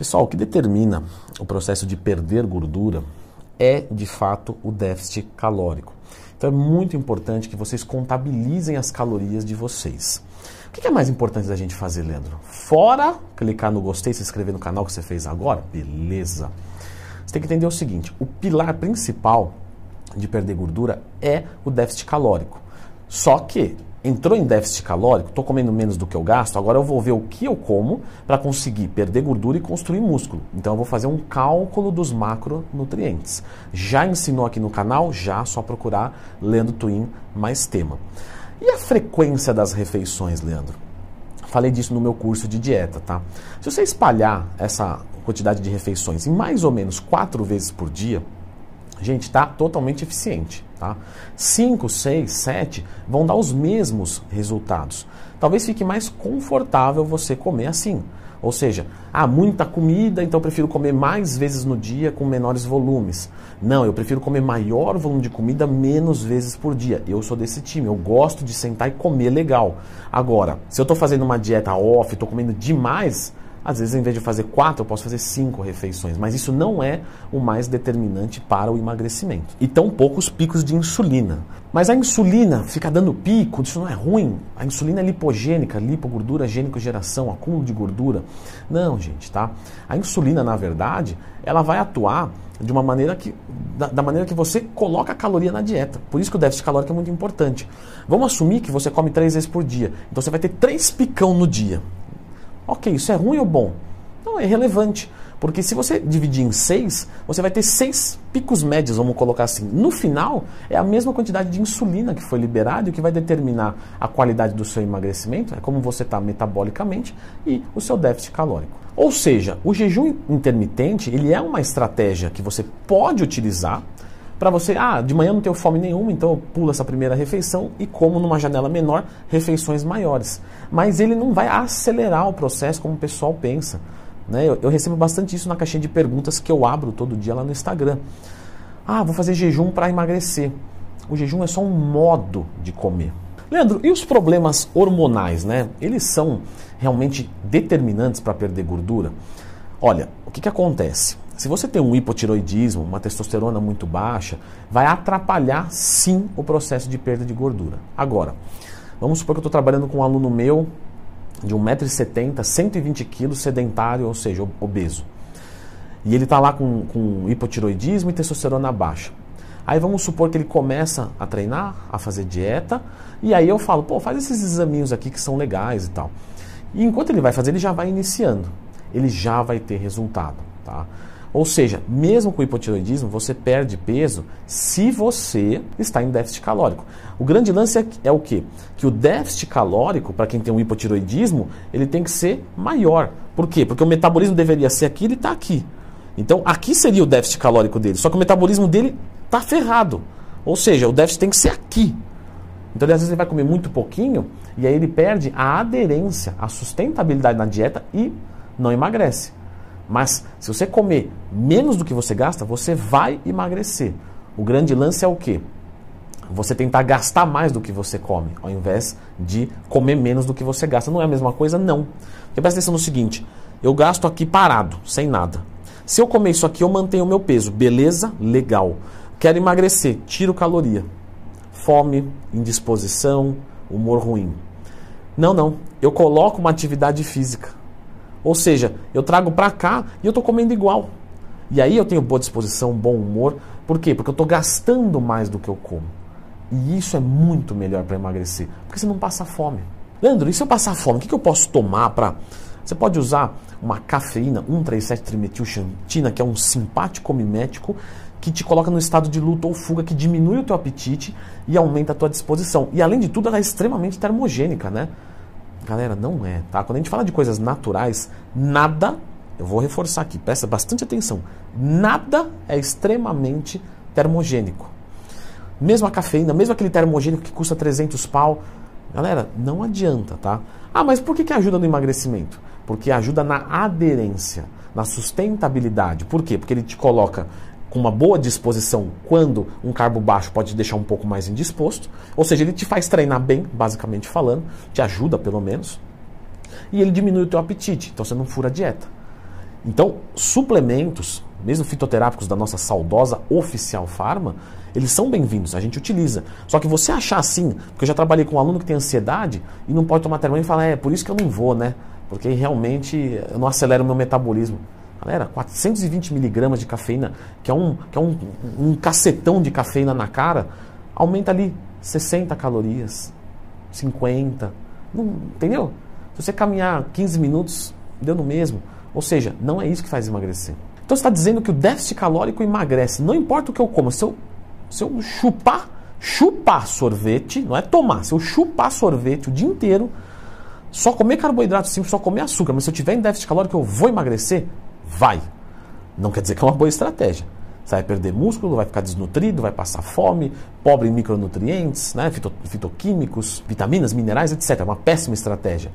Pessoal, o que determina o processo de perder gordura é, de fato, o déficit calórico. Então é muito importante que vocês contabilizem as calorias de vocês. O que é mais importante da gente fazer, Leandro? Fora clicar no gostei, se inscrever no canal que você fez agora, beleza. Você tem que entender o seguinte: o pilar principal de perder gordura é o déficit calórico. Só que entrou em déficit calórico, estou comendo menos do que eu gasto, agora eu vou ver o que eu como para conseguir perder gordura e construir músculo. Então eu vou fazer um cálculo dos macronutrientes. Já ensinou aqui no canal? Já, só procurar Leandro Twin mais tema. E a frequência das refeições, Leandro? Falei disso no meu curso de dieta, tá? Se você espalhar essa quantidade de refeições em mais ou menos quatro vezes por dia, gente, está totalmente eficiente. Tá? 5, 6, 7 vão dar os mesmos resultados. Talvez fique mais confortável você comer assim. Ou seja, há muita comida, então eu prefiro comer mais vezes no dia com menores volumes. Não, eu prefiro comer maior volume de comida menos vezes por dia. Eu sou desse time, eu gosto de sentar e comer legal. Agora, se eu estou fazendo uma dieta off, estou comendo demais, às vezes, em vez de fazer quatro, eu posso fazer cinco refeições, mas isso não é o mais determinante para o emagrecimento. E tão poucos picos de insulina. Mas a insulina fica dando pico, isso não é ruim. A insulina é lipogênica, lipogordura, gênico-geração, acúmulo de gordura. Não, gente, tá? A insulina, na verdade, ela vai atuar de uma maneira que da, da, maneira que você coloca a caloria na dieta. Por isso que o déficit calórico é muito importante. Vamos assumir que você come três vezes por dia. Então você vai ter três picão no dia. Ok, isso é ruim ou bom? Não, é relevante. Porque se você dividir em seis, você vai ter seis picos médios, vamos colocar assim. No final, é a mesma quantidade de insulina que foi liberada e o que vai determinar a qualidade do seu emagrecimento, é como você está metabolicamente e o seu déficit calórico. Ou seja, o jejum intermitente ele é uma estratégia que você pode utilizar para você, ah, de manhã não tenho fome nenhuma, então eu pulo essa primeira refeição e como numa janela menor refeições maiores. Mas ele não vai acelerar o processo como o pessoal pensa. Né? Eu, eu recebo bastante isso na caixinha de perguntas que eu abro todo dia lá no Instagram. Ah, vou fazer jejum para emagrecer. O jejum é só um modo de comer. Leandro, e os problemas hormonais, né? Eles são realmente determinantes para perder gordura? Olha, o que, que acontece? Se você tem um hipotiroidismo, uma testosterona muito baixa, vai atrapalhar sim o processo de perda de gordura. Agora, vamos supor que eu estou trabalhando com um aluno meu de 1,70m, 120 kg, sedentário, ou seja, obeso. E ele está lá com, com hipotiroidismo e testosterona baixa. Aí vamos supor que ele começa a treinar, a fazer dieta, e aí eu falo, pô, faz esses examinhos aqui que são legais e tal. E enquanto ele vai fazer, ele já vai iniciando. Ele já vai ter resultado, tá? Ou seja, mesmo com hipotiroidismo, você perde peso se você está em déficit calórico. O grande lance é, é o quê? Que o déficit calórico, para quem tem um hipotiroidismo, ele tem que ser maior. Por quê? Porque o metabolismo deveria ser aqui, ele está aqui. Então, aqui seria o déficit calórico dele. Só que o metabolismo dele está ferrado. Ou seja, o déficit tem que ser aqui. Então, às vezes, ele vai comer muito pouquinho e aí ele perde a aderência, a sustentabilidade na dieta e não emagrece. Mas se você comer menos do que você gasta, você vai emagrecer. O grande lance é o quê? Você tentar gastar mais do que você come, ao invés de comer menos do que você gasta. Não é a mesma coisa? Não. Porque presta atenção no seguinte: eu gasto aqui parado, sem nada. Se eu comer isso aqui, eu mantenho o meu peso. Beleza? Legal. Quero emagrecer, tiro caloria. Fome, indisposição, humor ruim. Não, não. Eu coloco uma atividade física. Ou seja, eu trago para cá e eu estou comendo igual. E aí eu tenho boa disposição, bom humor. Por quê? Porque eu estou gastando mais do que eu como. E isso é muito melhor para emagrecer, porque você não passa fome. Leandro, e se eu passar fome, o que, que eu posso tomar para. Você pode usar uma cafeína 137-trimetilxantina, que é um simpático mimético que te coloca no estado de luta ou fuga, que diminui o teu apetite e aumenta a tua disposição. E além de tudo, ela é extremamente termogênica, né? Galera, não é, tá? Quando a gente fala de coisas naturais, nada, eu vou reforçar aqui, presta bastante atenção, nada é extremamente termogênico. Mesmo a cafeína, mesmo aquele termogênico que custa 300 pau, galera, não adianta, tá? Ah, mas por que, que ajuda no emagrecimento? Porque ajuda na aderência, na sustentabilidade. Por quê? Porque ele te coloca com uma boa disposição quando um carbo baixo pode te deixar um pouco mais indisposto. Ou seja, ele te faz treinar bem, basicamente falando, te ajuda pelo menos. E ele diminui o teu apetite, então você não fura a dieta. Então, suplementos, mesmo fitoterápicos da nossa saudosa oficial farma, eles são bem-vindos, a gente utiliza. Só que você achar assim, porque eu já trabalhei com um aluno que tem ansiedade e não pode tomar termômetro e fala, é, por isso que eu não vou, né? Porque realmente eu não acelero o meu metabolismo. Galera, 420 miligramas de cafeína, que é, um, que é um, um cacetão de cafeína na cara, aumenta ali 60 calorias, 50. Não, entendeu? Se você caminhar 15 minutos, deu no mesmo. Ou seja, não é isso que faz emagrecer. Então você está dizendo que o déficit calórico emagrece. Não importa o que eu como, se eu, se eu chupar, chupar sorvete, não é tomar, se eu chupar sorvete o dia inteiro, só comer carboidrato simples, só comer açúcar, mas se eu tiver em déficit calórico eu vou emagrecer? Vai. Não quer dizer que é uma boa estratégia. Você vai perder músculo, vai ficar desnutrido, vai passar fome, pobre em micronutrientes, né, fito, fitoquímicos, vitaminas, minerais, etc. É uma péssima estratégia.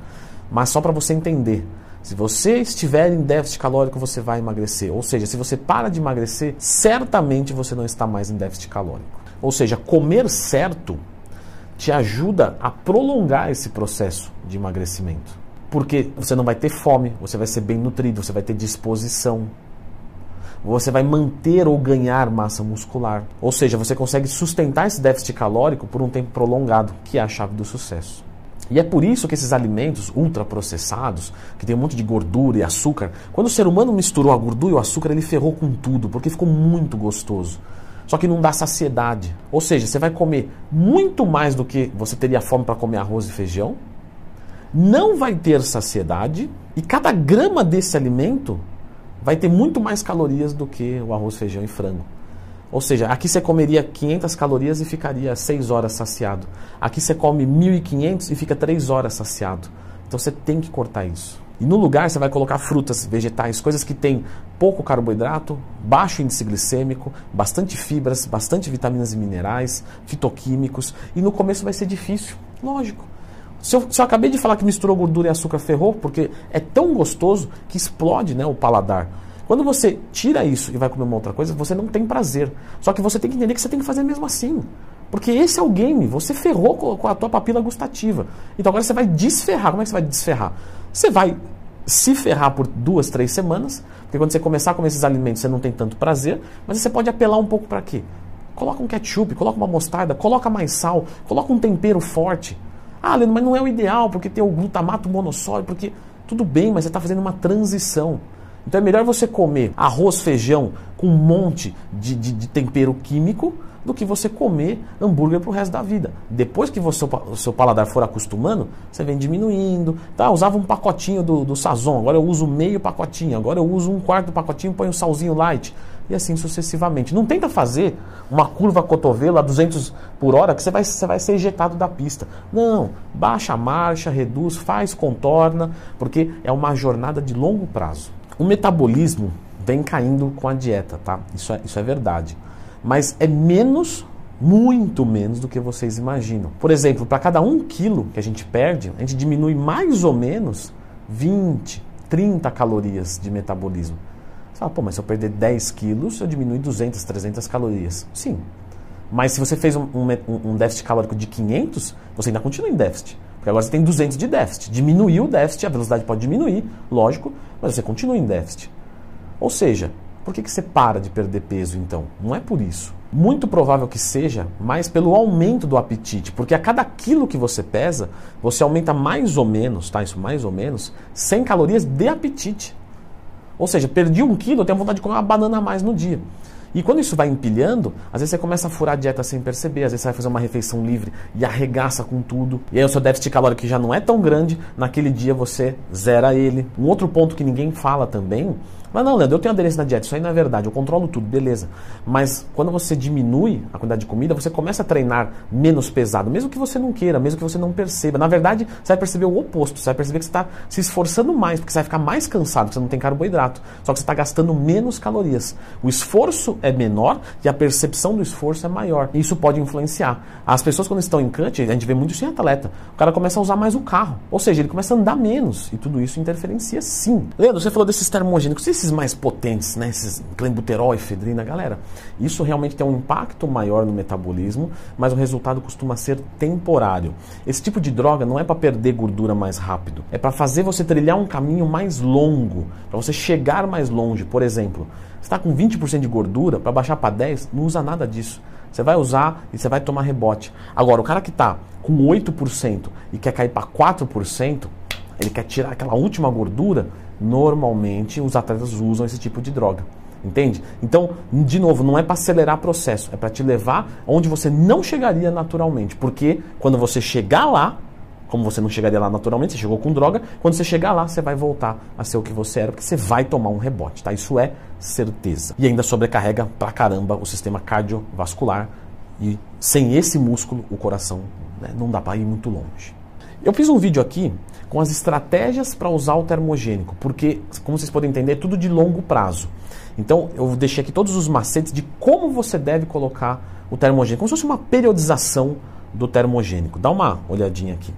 Mas só para você entender. Se você estiver em déficit calórico, você vai emagrecer. Ou seja, se você para de emagrecer, certamente você não está mais em déficit calórico. Ou seja, comer certo te ajuda a prolongar esse processo de emagrecimento. Porque você não vai ter fome, você vai ser bem nutrido, você vai ter disposição. Você vai manter ou ganhar massa muscular. Ou seja, você consegue sustentar esse déficit calórico por um tempo prolongado, que é a chave do sucesso. E é por isso que esses alimentos ultraprocessados, que tem um monte de gordura e açúcar, quando o ser humano misturou a gordura e o açúcar, ele ferrou com tudo, porque ficou muito gostoso. Só que não dá saciedade. Ou seja, você vai comer muito mais do que você teria fome para comer arroz e feijão, não vai ter saciedade, e cada grama desse alimento vai ter muito mais calorias do que o arroz, feijão e frango. Ou seja, aqui você comeria 500 calorias e ficaria 6 horas saciado. Aqui você come 1.500 e fica 3 horas saciado. Então você tem que cortar isso. E no lugar você vai colocar frutas, vegetais, coisas que têm pouco carboidrato, baixo índice glicêmico, bastante fibras, bastante vitaminas e minerais, fitoquímicos. E no começo vai ser difícil, lógico. Se eu, se eu acabei de falar que misturou gordura e açúcar ferrou, porque é tão gostoso que explode né, o paladar. Quando você tira isso e vai comer uma outra coisa, você não tem prazer. Só que você tem que entender que você tem que fazer mesmo assim. Porque esse é o game, você ferrou com a tua papila gustativa. Então agora você vai desferrar. Como é que você vai desferrar? Você vai se ferrar por duas, três semanas, porque quando você começar a comer esses alimentos você não tem tanto prazer, mas você pode apelar um pouco para quê? Coloca um ketchup, coloca uma mostarda, coloca mais sal, coloca um tempero forte. Ah, Leandro, mas não é o ideal, porque tem o glutamato monossódico, porque tudo bem, mas você está fazendo uma transição. Então é melhor você comer arroz, feijão com um monte de, de, de tempero químico do que você comer hambúrguer para o resto da vida. Depois que você, o seu paladar for acostumando, você vem diminuindo. Tá, usava um pacotinho do, do Sazon, agora eu uso meio pacotinho, agora eu uso um quarto do pacotinho, põe um salzinho light. E assim sucessivamente. Não tenta fazer uma curva cotovelo a 200 por hora que você vai, você vai ser ejetado da pista. Não, baixa a marcha, reduz, faz, contorna, porque é uma jornada de longo prazo. O metabolismo vem caindo com a dieta, tá? Isso é, isso é verdade. Mas é menos, muito menos do que vocês imaginam. Por exemplo, para cada um quilo que a gente perde, a gente diminui mais ou menos 20, 30 calorias de metabolismo. Você fala, pô, mas se eu perder 10 quilos, eu diminui 200, 300 calorias. Sim. Mas se você fez um, um, um déficit calórico de 500, você ainda continua em déficit. Porque agora você tem 200 de déficit. Diminuiu o déficit, a velocidade pode diminuir, lógico, mas você continua em déficit. Ou seja, por que, que você para de perder peso então? Não é por isso. Muito provável que seja mais pelo aumento do apetite, porque a cada quilo que você pesa, você aumenta mais ou menos, tá? Isso mais ou menos, 100 calorias de apetite. Ou seja, perdi um quilo, eu tenho vontade de comer uma banana a mais no dia. E quando isso vai empilhando, às vezes você começa a furar a dieta sem perceber, às vezes você vai fazer uma refeição livre e arregaça com tudo. E aí o seu déficit calórico que já não é tão grande, naquele dia você zera ele. Um outro ponto que ninguém fala também mas não, Leandro, eu tenho aderência na dieta, isso aí não é verdade, eu controlo tudo, beleza. Mas quando você diminui a quantidade de comida, você começa a treinar menos pesado, mesmo que você não queira, mesmo que você não perceba. Na verdade, você vai perceber o oposto, você vai perceber que você está se esforçando mais, porque você vai ficar mais cansado, porque você não tem carboidrato. Só que você está gastando menos calorias. O esforço é menor e a percepção do esforço é maior. Isso pode influenciar. As pessoas, quando estão em cut, a gente vê muito isso em atleta. O cara começa a usar mais o carro. Ou seja, ele começa a andar menos. E tudo isso interferencia sim. Leandro, você falou desses termogênicos, esses mais potentes, né? Esses clenbuterol, efedrina, galera. Isso realmente tem um impacto maior no metabolismo, mas o resultado costuma ser temporário. Esse tipo de droga não é para perder gordura mais rápido. É para fazer você trilhar um caminho mais longo. Para você chegar mais longe. Por exemplo, está com 20% de gordura, para baixar para 10%, não usa nada disso. Você vai usar e você vai tomar rebote. Agora, o cara que está com 8% e quer cair para 4%, ele quer tirar aquela última gordura, normalmente os atletas usam esse tipo de droga. Entende? Então, de novo, não é para acelerar o processo, é para te levar onde você não chegaria naturalmente. Porque quando você chegar lá, como você não chegaria lá naturalmente, você chegou com droga, quando você chegar lá, você vai voltar a ser o que você era, porque você vai tomar um rebote, tá? Isso é certeza. E ainda sobrecarrega pra caramba o sistema cardiovascular e sem esse músculo, o coração né, não dá para ir muito longe. Eu fiz um vídeo aqui com as estratégias para usar o termogênico, porque, como vocês podem entender, é tudo de longo prazo. Então, eu deixei aqui todos os macetes de como você deve colocar o termogênico, como se fosse uma periodização do termogênico. Dá uma olhadinha aqui.